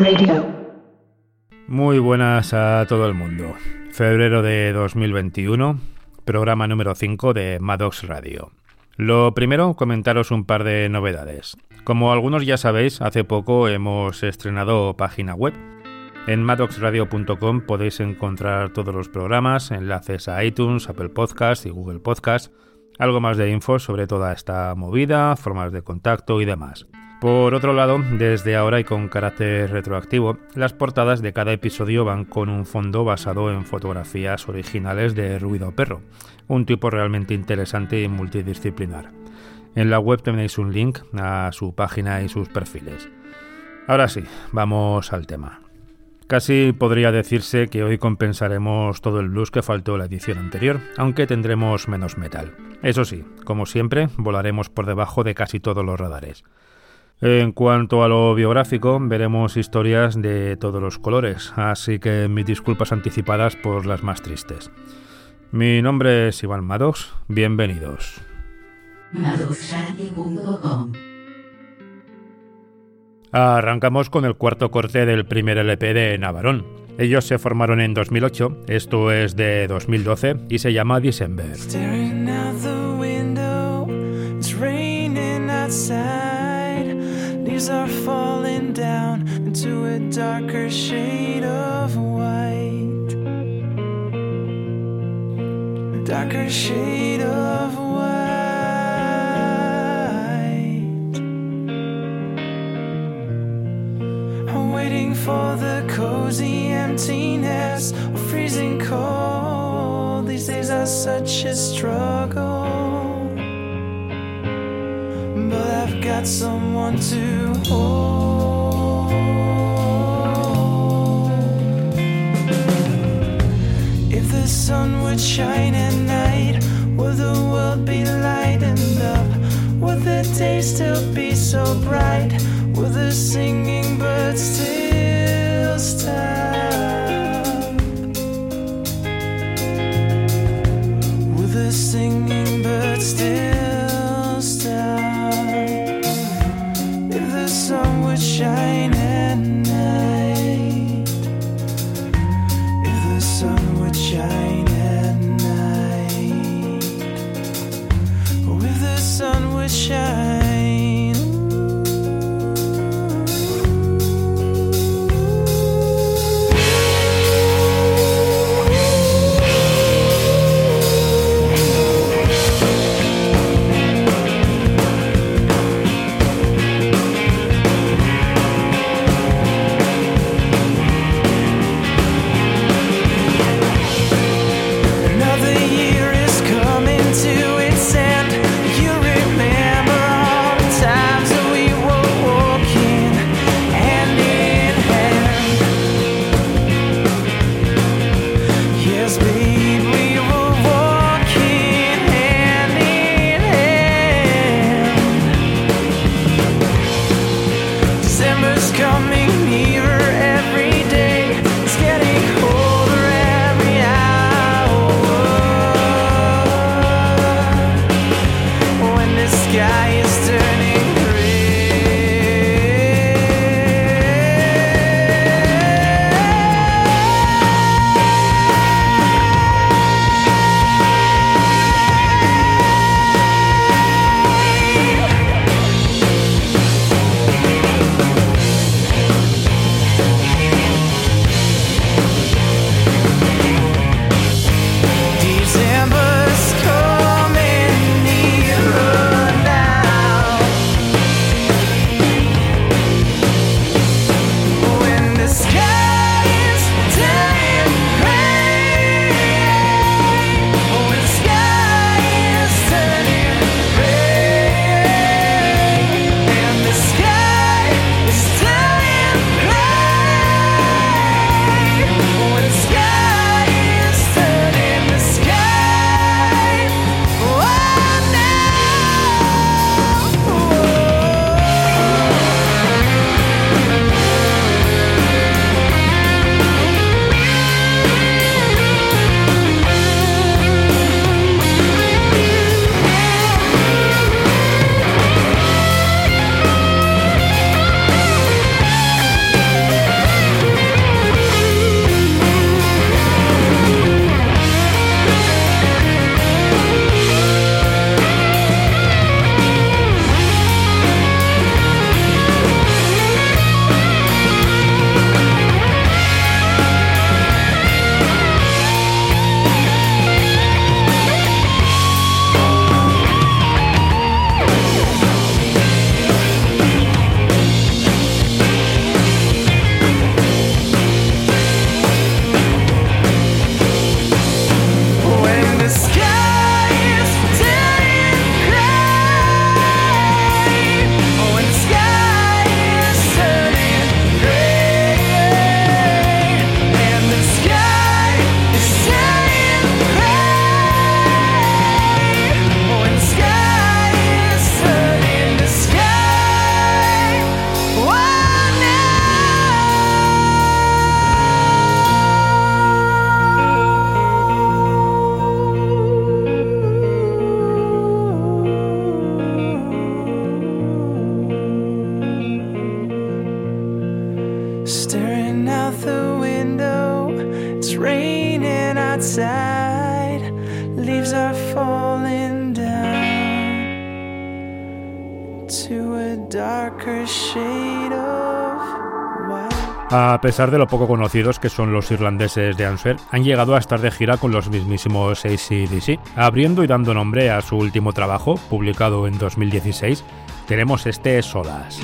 Radio. Muy buenas a todo el mundo. Febrero de 2021, programa número 5 de Maddox Radio. Lo primero, comentaros un par de novedades. Como algunos ya sabéis, hace poco hemos estrenado página web. En maddoxradio.com podéis encontrar todos los programas, enlaces a iTunes, Apple Podcast y Google Podcast, algo más de info sobre toda esta movida, formas de contacto y demás. Por otro lado, desde ahora y con carácter retroactivo, las portadas de cada episodio van con un fondo basado en fotografías originales de Ruido Perro, un tipo realmente interesante y multidisciplinar. En la web tenéis un link a su página y sus perfiles. Ahora sí, vamos al tema. Casi podría decirse que hoy compensaremos todo el blues que faltó la edición anterior, aunque tendremos menos metal. Eso sí, como siempre, volaremos por debajo de casi todos los radares. En cuanto a lo biográfico, veremos historias de todos los colores, así que mis disculpas anticipadas por las más tristes. Mi nombre es Iván Maddox, bienvenidos. Arrancamos con el cuarto corte del primer LP de Navarón. Ellos se formaron en 2008, esto es de 2012 y se llama December. Leaves are falling down into a darker shade of white. A darker shade of white. I'm waiting for the cozy emptiness or freezing cold. These days are such a struggle got someone to hold. If the sun would shine at night, would the world be lightened up? Would the day still be so bright? Would the singing birds still stop? Would the singing pesar de lo poco conocidos que son los irlandeses de Answer, han llegado a estar de gira con los mismísimos ACDC. Abriendo y dando nombre a su último trabajo, publicado en 2016, tenemos este Solas.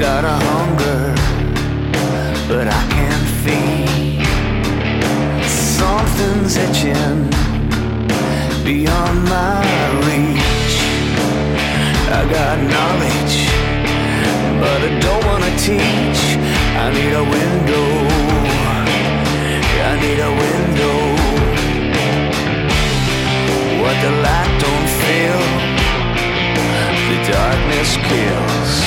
Got a hunger, but I can't feed. Something's itching beyond my reach. I got knowledge, but I don't wanna teach. I need a window. I need a window. What the light don't feel, the darkness kills.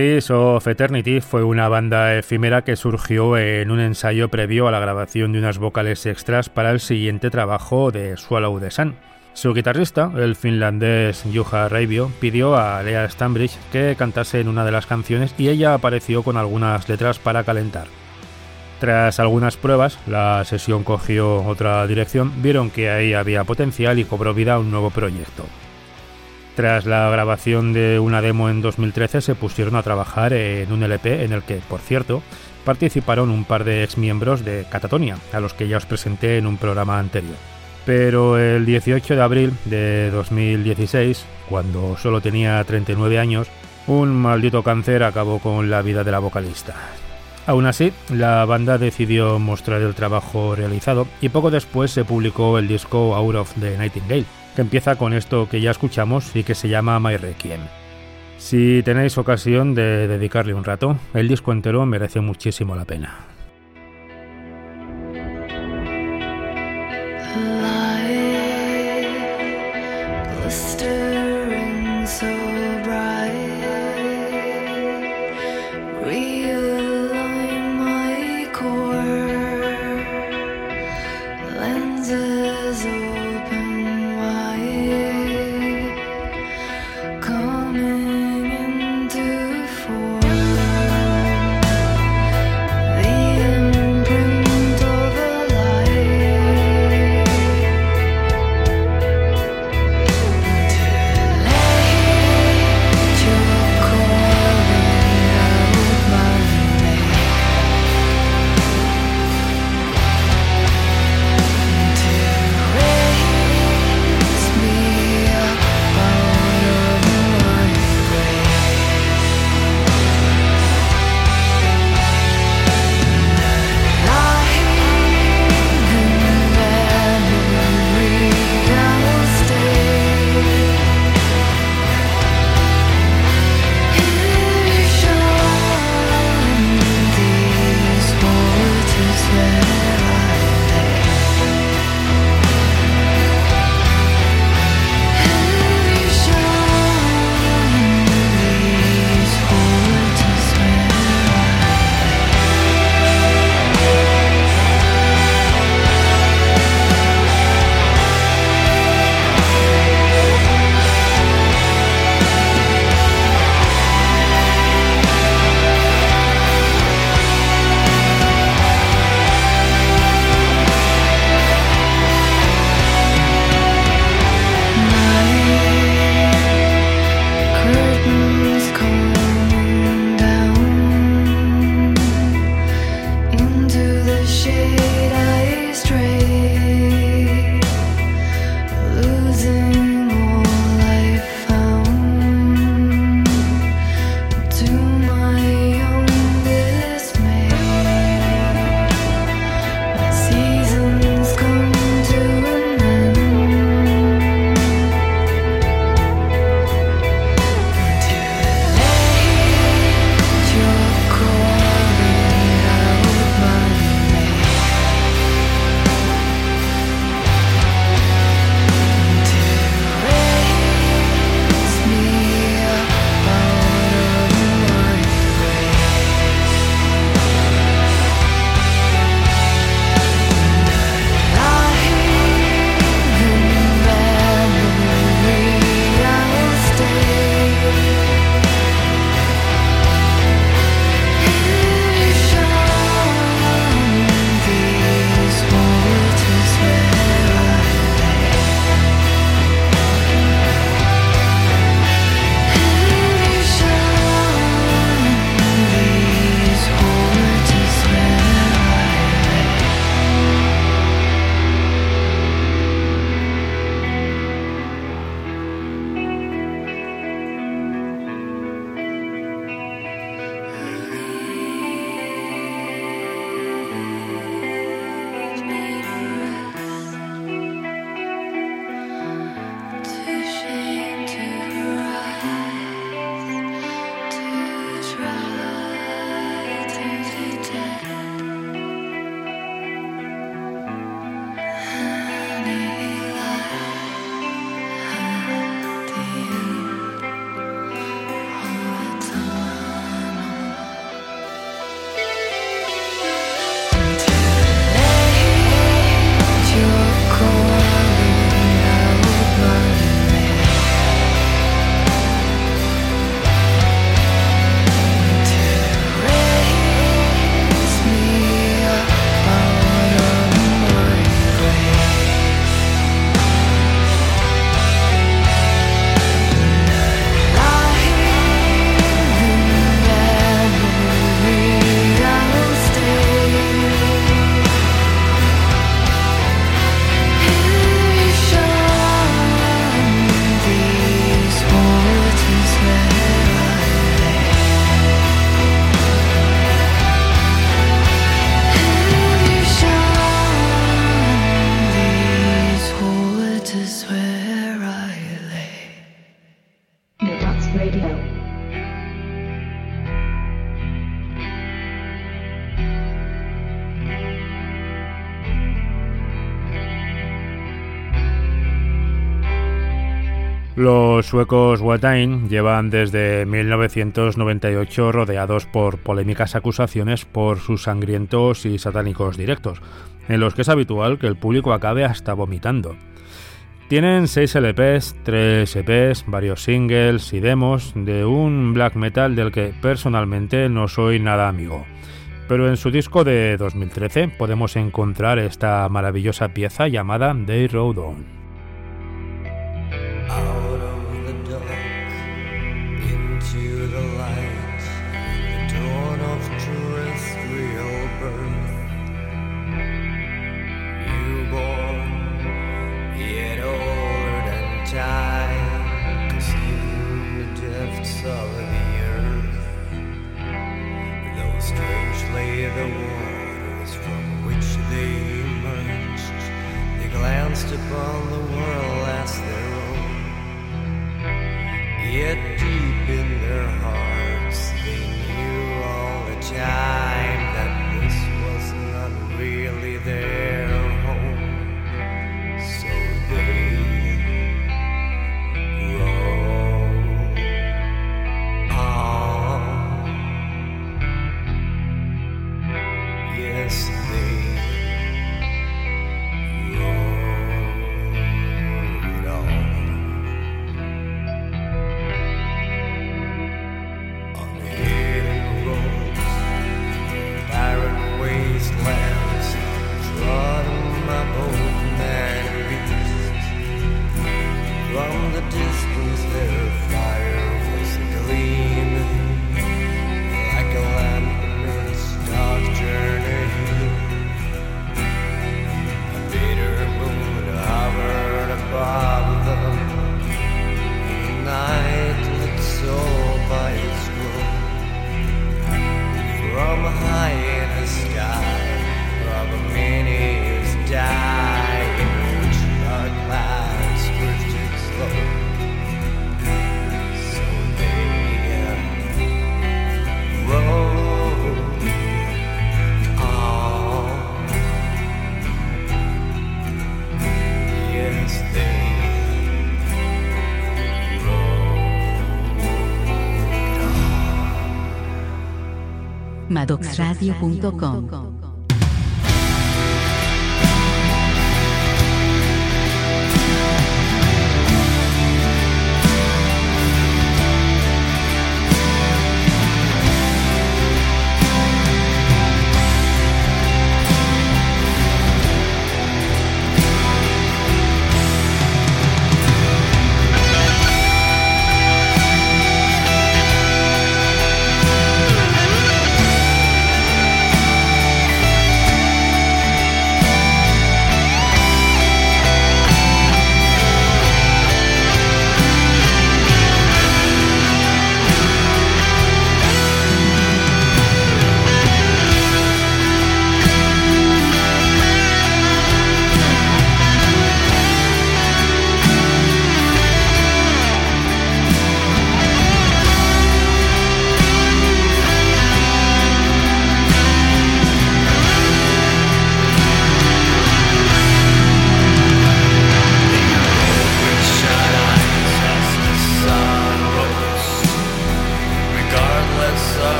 Of Eternity fue una banda efímera que surgió en un ensayo previo a la grabación de unas vocales extras para el siguiente trabajo de Swallow the Sun. Su guitarrista, el finlandés Juha Raivio, pidió a Lea Stambridge que cantase en una de las canciones y ella apareció con algunas letras para calentar. Tras algunas pruebas, la sesión cogió otra dirección, vieron que ahí había potencial y cobró vida un nuevo proyecto. Tras la grabación de una demo en 2013 se pusieron a trabajar en un LP en el que, por cierto, participaron un par de exmiembros de Catatonia, a los que ya os presenté en un programa anterior. Pero el 18 de abril de 2016, cuando solo tenía 39 años, un maldito cáncer acabó con la vida de la vocalista. Aún así, la banda decidió mostrar el trabajo realizado y poco después se publicó el disco Out of the Nightingale, empieza con esto que ya escuchamos y que se llama My Requiem. Si tenéis ocasión de dedicarle un rato, el disco entero merece muchísimo la pena. Los suecos Watain llevan desde 1998 rodeados por polémicas acusaciones por sus sangrientos y satánicos directos, en los que es habitual que el público acabe hasta vomitando. Tienen 6 LPs, 3 EPs, varios singles y demos de un black metal del que personalmente no soy nada amigo. Pero en su disco de 2013 podemos encontrar esta maravillosa pieza llamada Day Road On. out. madoxradio.com.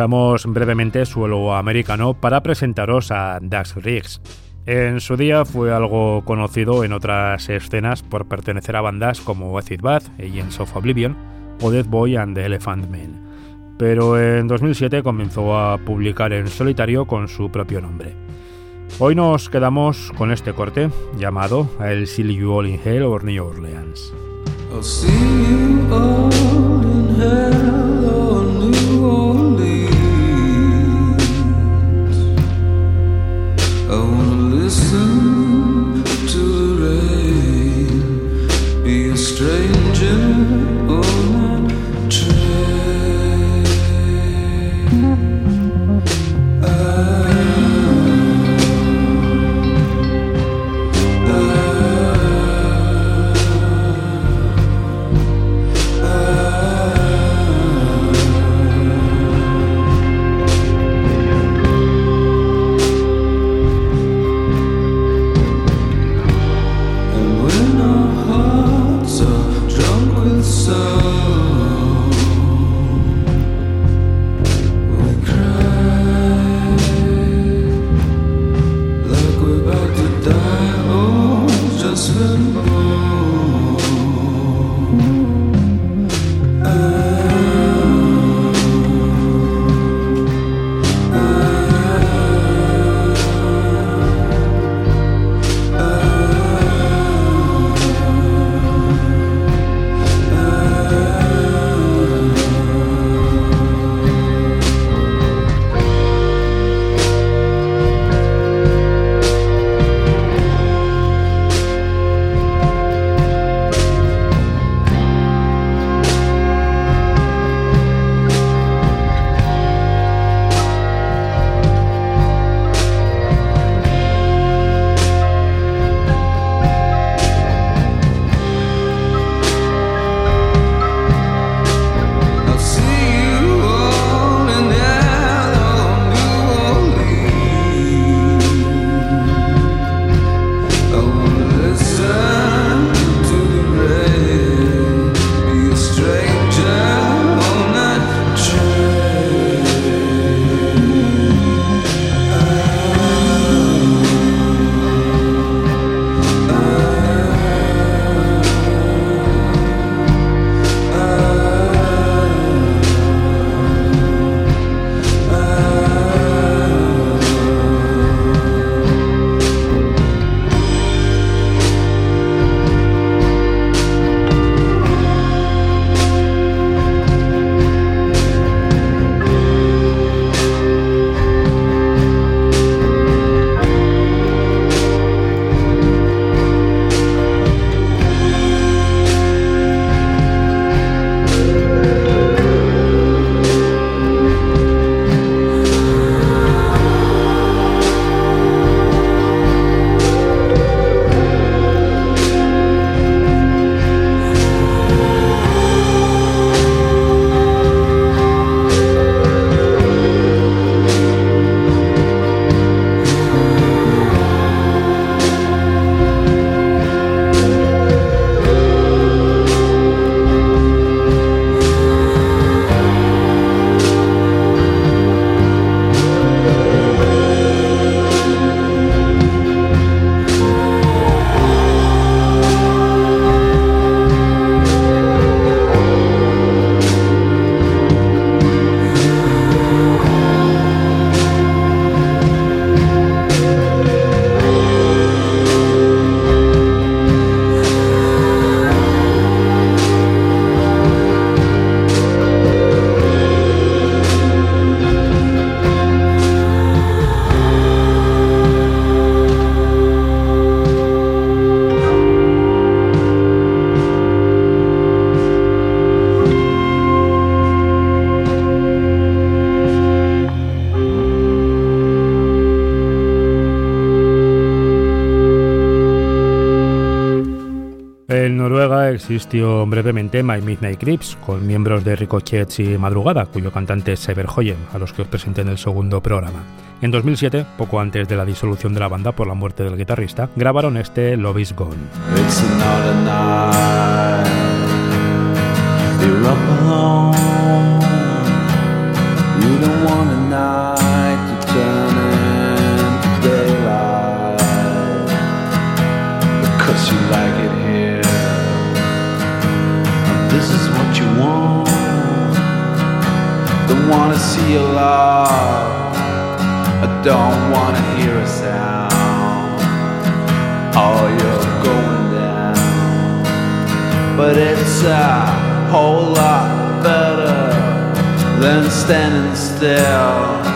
Pisamos brevemente suelo americano para presentaros a Dax Riggs. En su día fue algo conocido en otras escenas por pertenecer a bandas como Acid Bath, Agents of Oblivion o Death Boy and the Elephant Man. Pero en 2007 comenzó a publicar en solitario con su propio nombre. Hoy nos quedamos con este corte llamado I'll See You All in Hell or New Orleans. Existió brevemente My Midnight Creeps, con miembros de Ricochet y Madrugada, cuyo cantante es Sever Hoyen, a los que os presenté en el segundo programa. En 2007, poco antes de la disolución de la banda por la muerte del guitarrista, grabaron este Love Is Gone. You don't I don't wanna see you love. I don't wanna hear a sound. Oh, you're going down, but it's a whole lot better than standing still.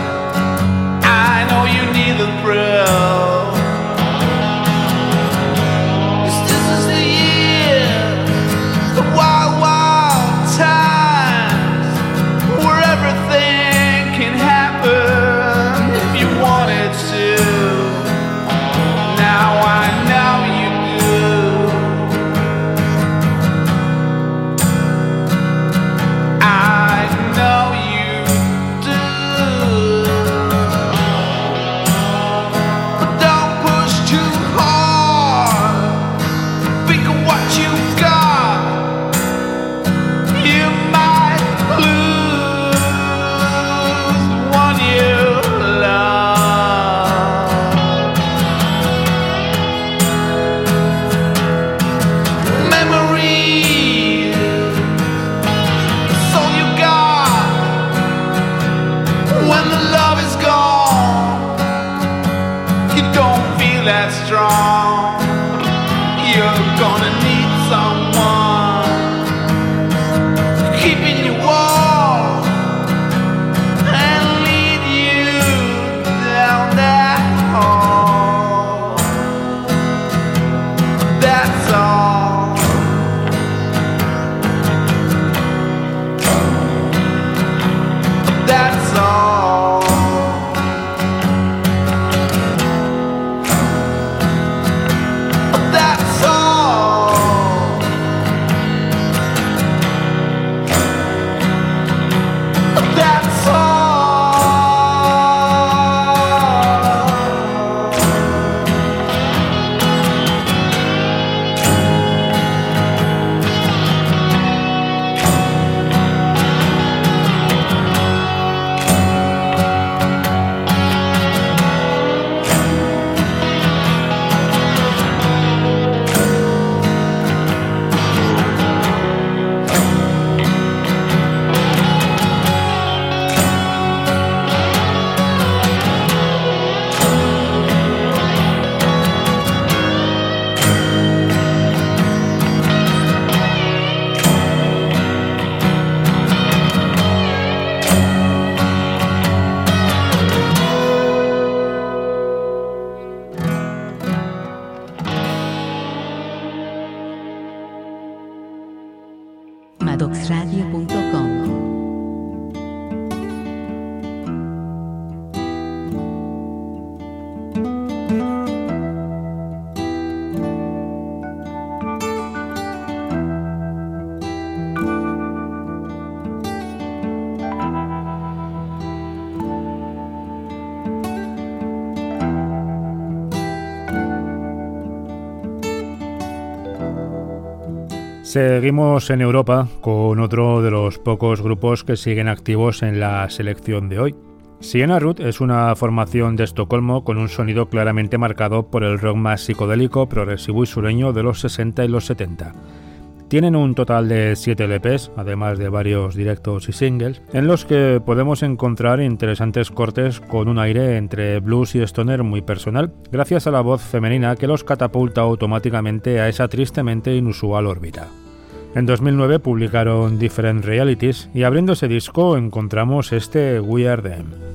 madoxradio.com Seguimos en Europa con otro de los pocos grupos que siguen activos en la selección de hoy. Siena Root es una formación de Estocolmo con un sonido claramente marcado por el rock más psicodélico, progresivo y sureño de los 60 y los 70. Tienen un total de 7 LPs, además de varios directos y singles, en los que podemos encontrar interesantes cortes con un aire entre blues y stoner muy personal, gracias a la voz femenina que los catapulta automáticamente a esa tristemente inusual órbita. En 2009 publicaron Different Realities y abriendo ese disco encontramos este We Are Them.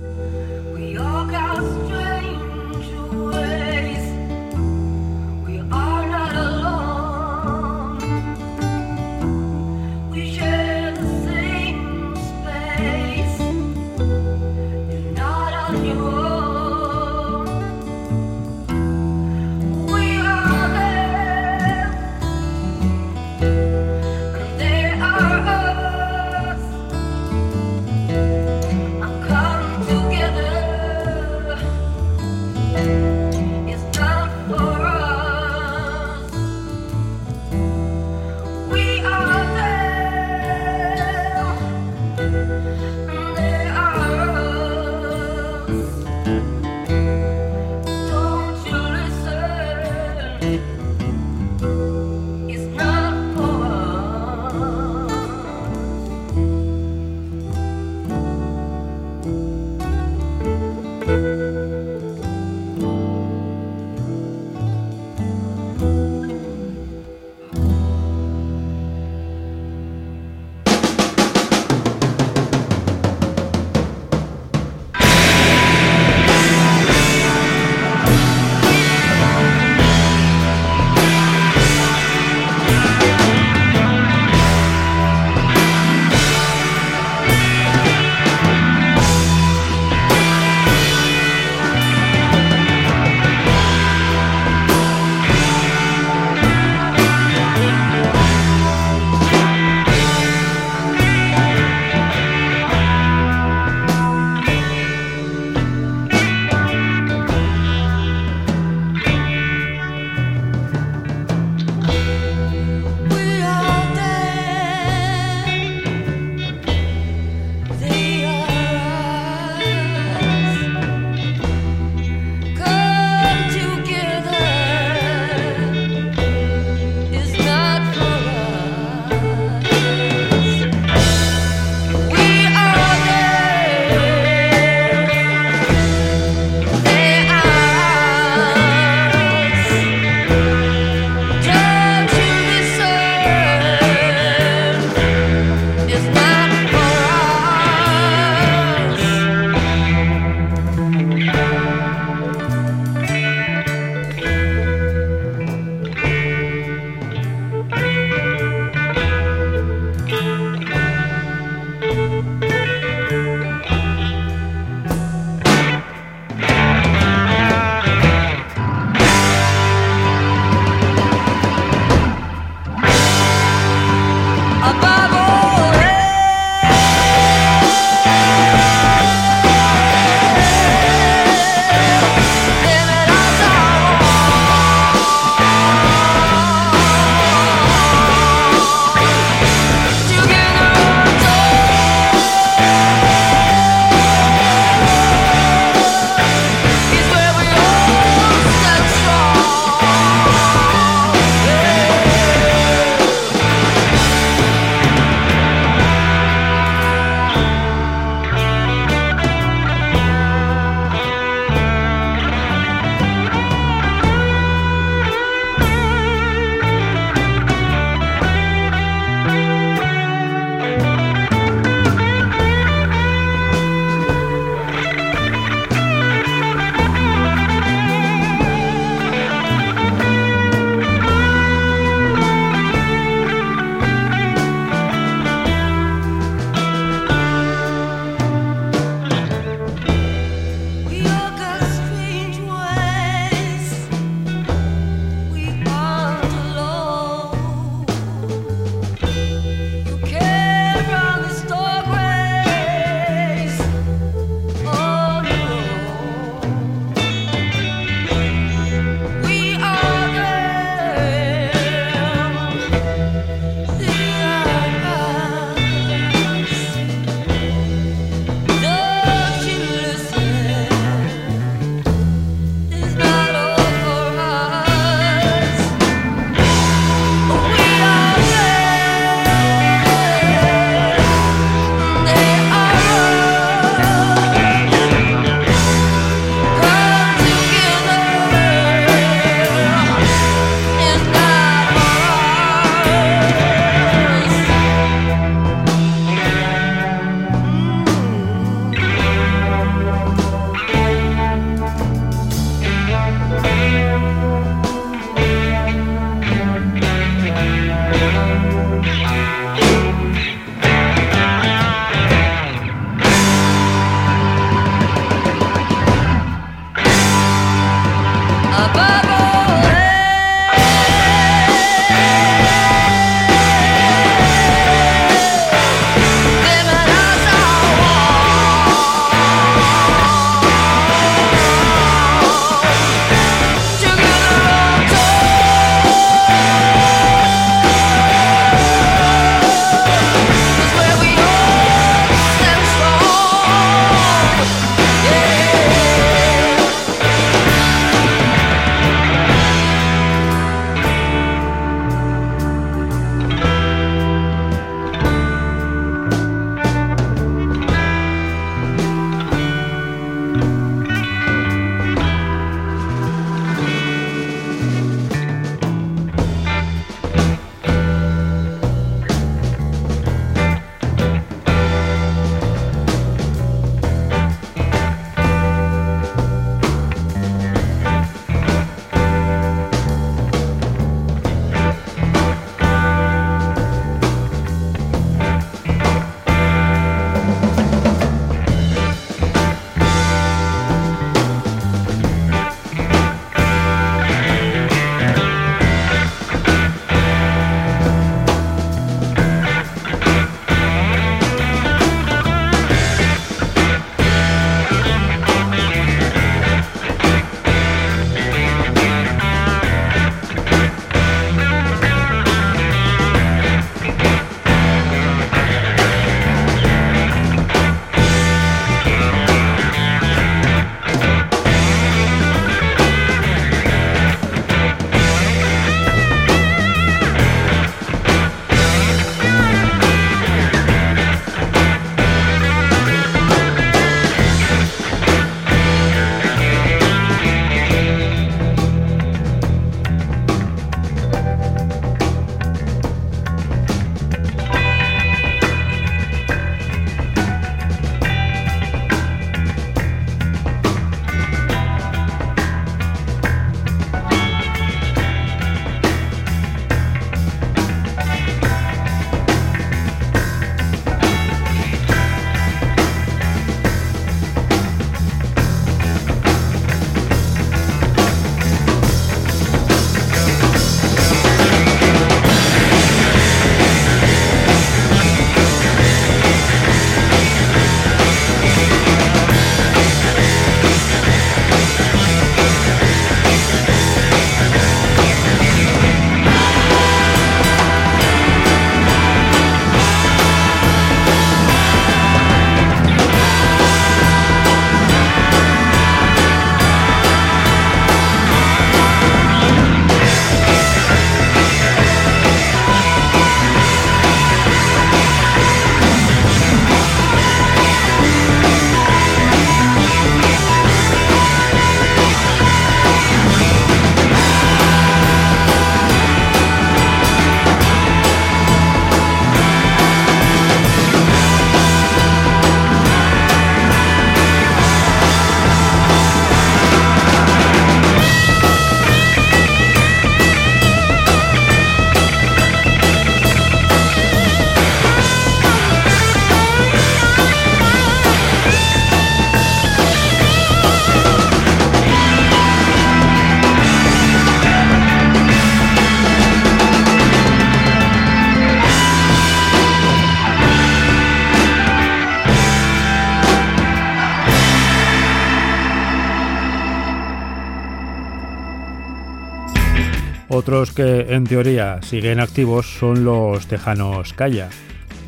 Otros que en teoría siguen activos son los tejanos Kaya.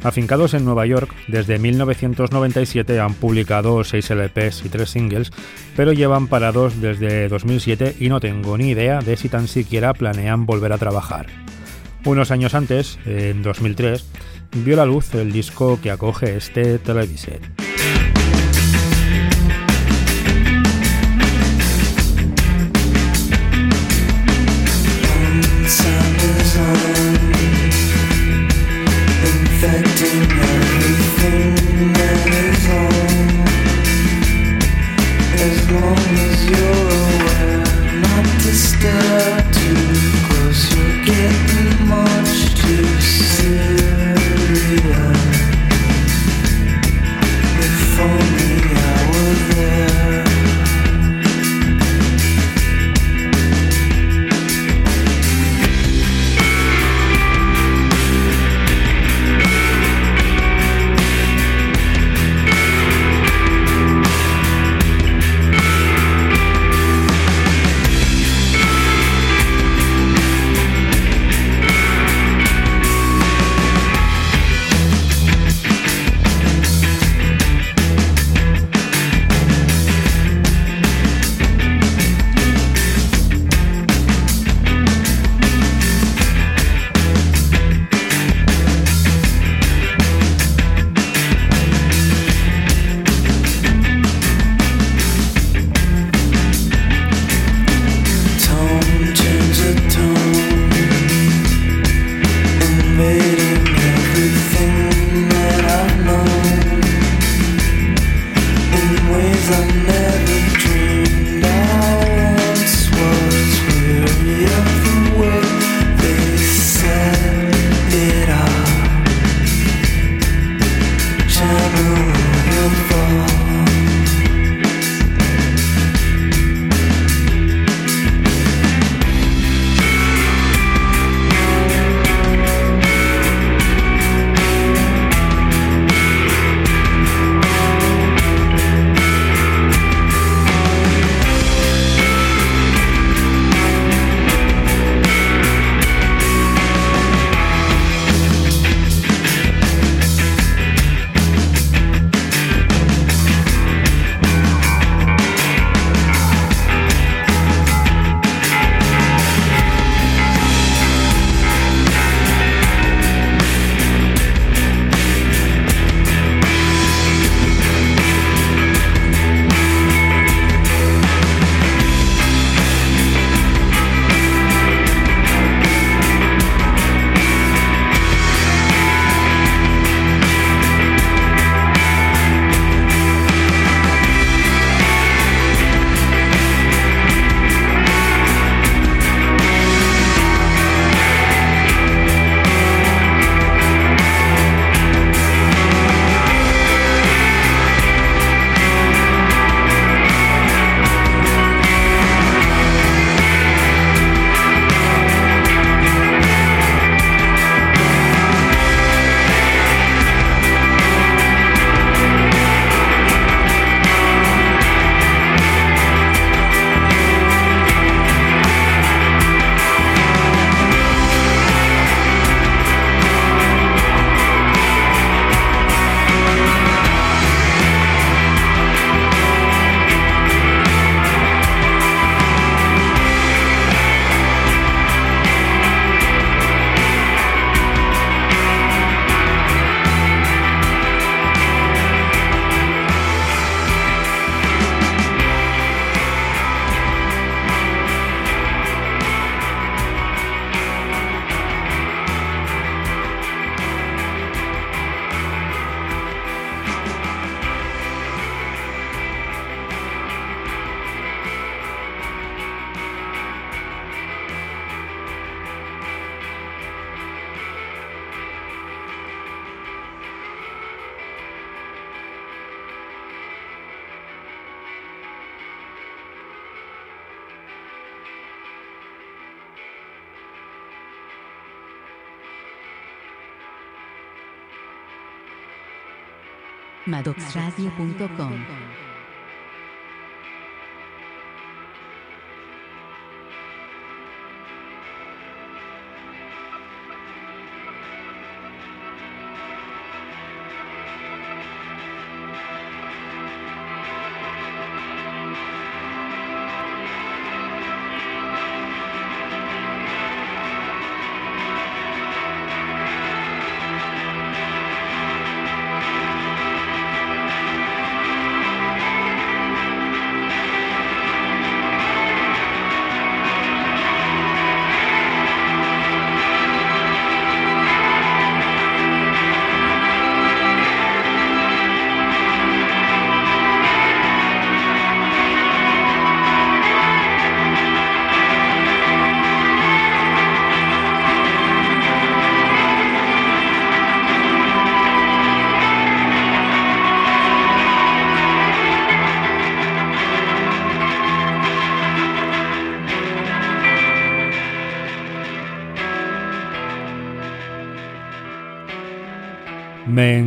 Afincados en Nueva York, desde 1997 han publicado 6 LPs y 3 singles, pero llevan parados desde 2007 y no tengo ni idea de si tan siquiera planean volver a trabajar. Unos años antes, en 2003, vio la luz el disco que acoge este televiset. long as you're aware, not to stare. madoxradio.com.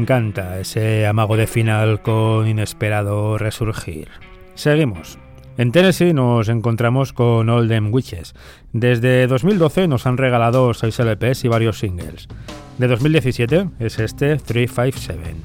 encanta ese amago de final con inesperado resurgir. Seguimos. En Tennessee nos encontramos con All Witches. Desde 2012 nos han regalado 6 LPs y varios singles. De 2017 es este 357.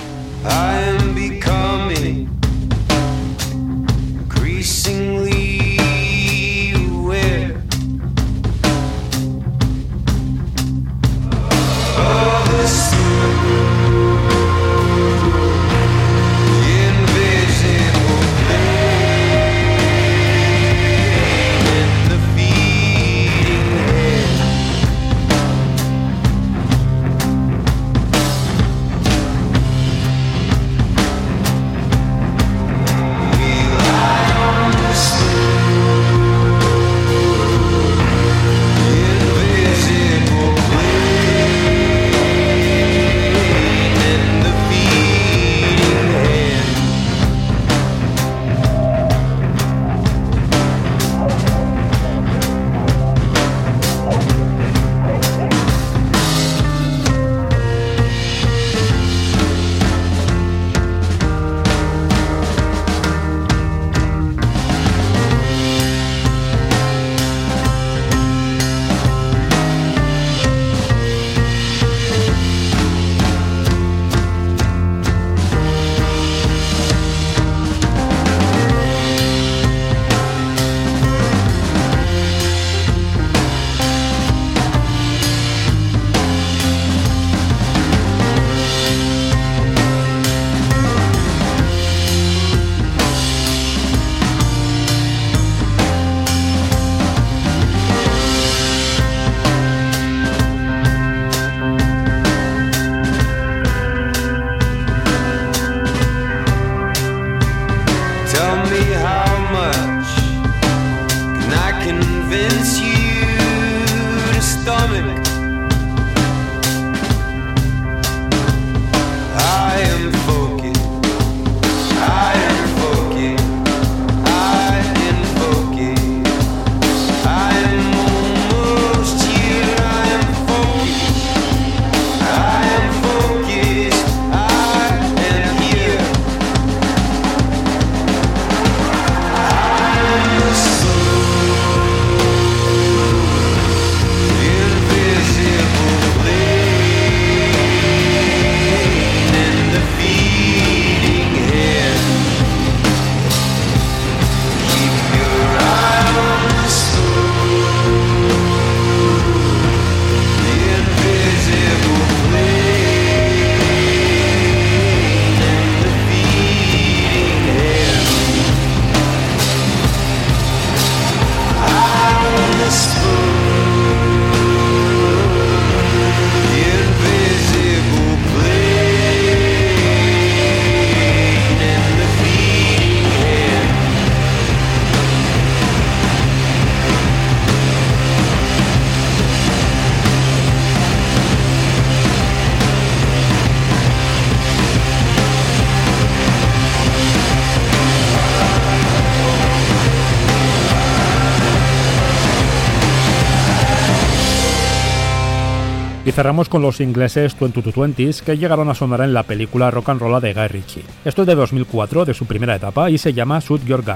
Cerramos con los ingleses 2220s que llegaron a sonar en la película Rock and Roll de Guy Ritchie. Esto es de 2004, de su primera etapa, y se llama Shoot Your Gun.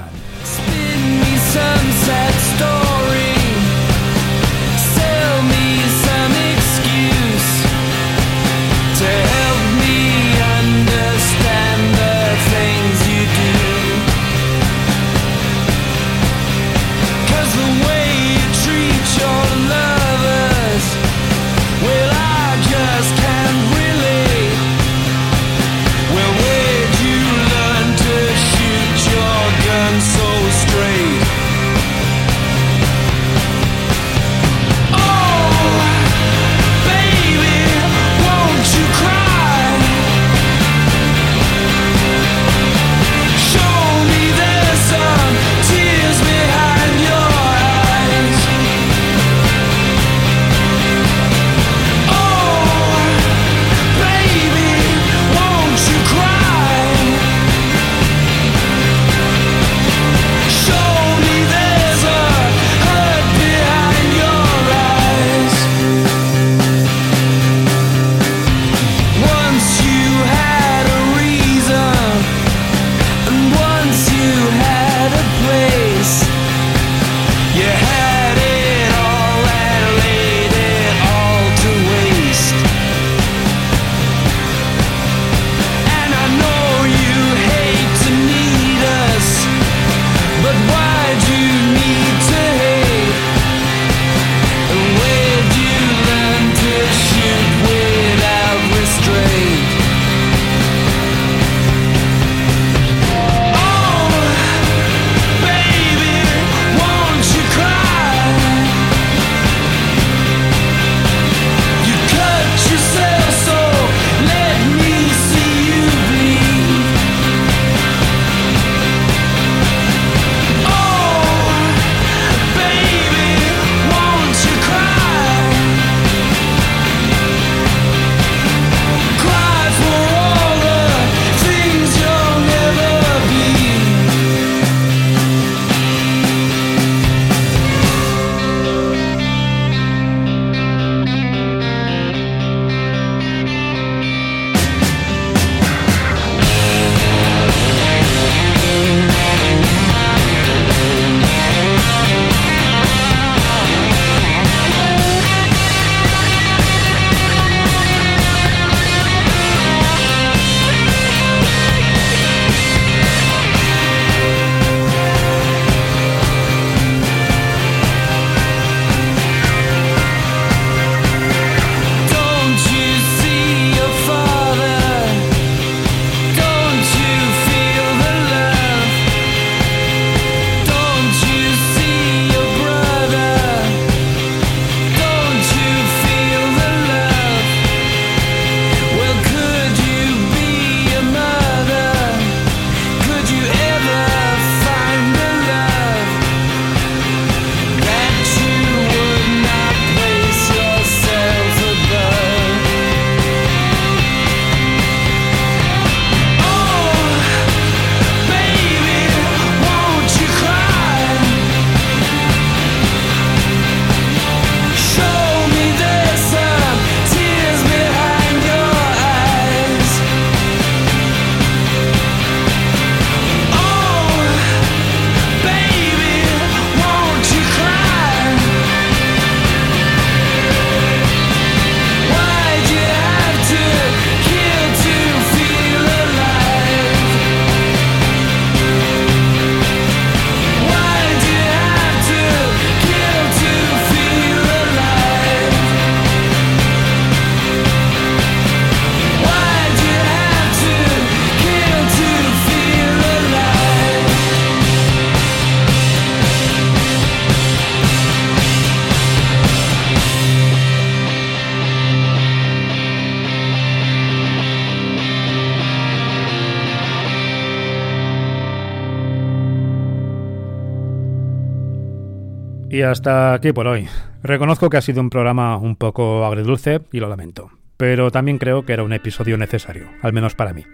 Y hasta aquí por hoy. Reconozco que ha sido un programa un poco agridulce y lo lamento, pero también creo que era un episodio necesario, al menos para mí.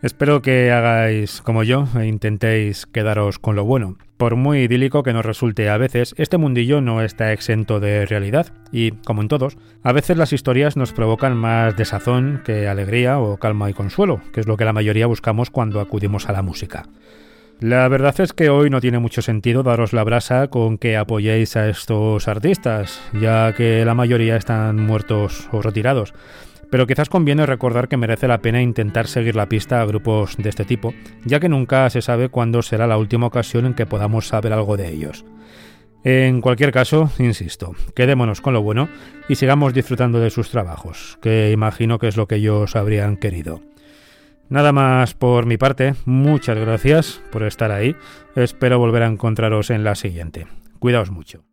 Espero que hagáis como yo e intentéis quedaros con lo bueno. Por muy idílico que nos resulte a veces, este mundillo no está exento de realidad y, como en todos, a veces las historias nos provocan más desazón que alegría o calma y consuelo, que es lo que la mayoría buscamos cuando acudimos a la música. La verdad es que hoy no tiene mucho sentido daros la brasa con que apoyéis a estos artistas, ya que la mayoría están muertos o retirados. Pero quizás conviene recordar que merece la pena intentar seguir la pista a grupos de este tipo, ya que nunca se sabe cuándo será la última ocasión en que podamos saber algo de ellos. En cualquier caso, insisto, quedémonos con lo bueno y sigamos disfrutando de sus trabajos, que imagino que es lo que ellos habrían querido. Nada más por mi parte, muchas gracias por estar ahí, espero volver a encontraros en la siguiente. Cuidaos mucho.